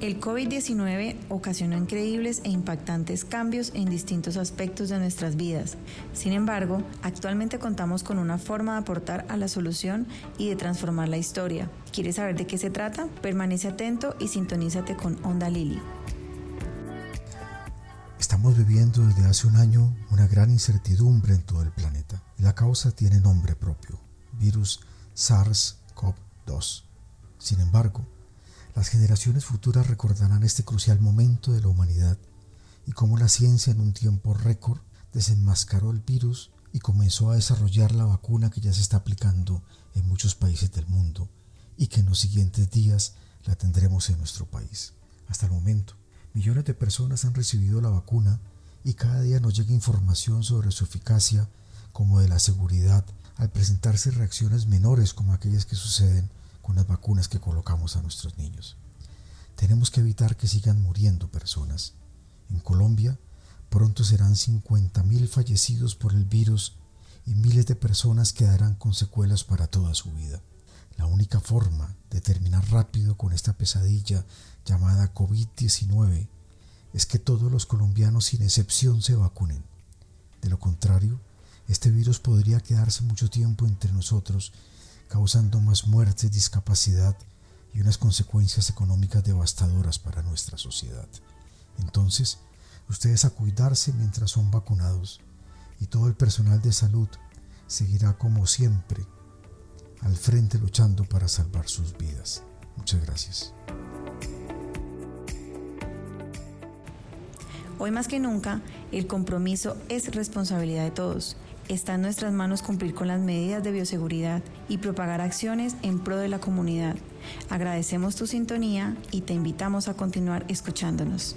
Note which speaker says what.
Speaker 1: El COVID-19 ocasionó increíbles e impactantes cambios en distintos aspectos de nuestras vidas. Sin embargo, actualmente contamos con una forma de aportar a la solución y de transformar la historia. ¿Quieres saber de qué se trata? Permanece atento y sintonízate con Onda Lili.
Speaker 2: Estamos viviendo desde hace un año una gran incertidumbre en todo el planeta. La causa tiene nombre propio, virus SARS-CoV-2. Sin embargo, las generaciones futuras recordarán este crucial momento de la humanidad y cómo la ciencia en un tiempo récord desenmascaró el virus y comenzó a desarrollar la vacuna que ya se está aplicando en muchos países del mundo y que en los siguientes días la tendremos en nuestro país. Hasta el momento, millones de personas han recibido la vacuna y cada día nos llega información sobre su eficacia como de la seguridad al presentarse reacciones menores como aquellas que suceden con vacunas que colocamos a nuestros niños. Tenemos que evitar que sigan muriendo personas. En Colombia, pronto serán 50.000 fallecidos por el virus y miles de personas quedarán con secuelas para toda su vida. La única forma de terminar rápido con esta pesadilla llamada COVID-19 es que todos los colombianos sin excepción se vacunen. De lo contrario, este virus podría quedarse mucho tiempo entre nosotros causando más muertes, discapacidad y unas consecuencias económicas devastadoras para nuestra sociedad. Entonces, ustedes a cuidarse mientras son vacunados y todo el personal de salud seguirá como siempre al frente luchando para salvar sus vidas. Muchas gracias.
Speaker 1: Hoy más que nunca, el compromiso es responsabilidad de todos está en nuestras manos cumplir con las medidas de bioseguridad y propagar acciones en pro de la comunidad. Agradecemos tu sintonía y te invitamos a continuar escuchándonos.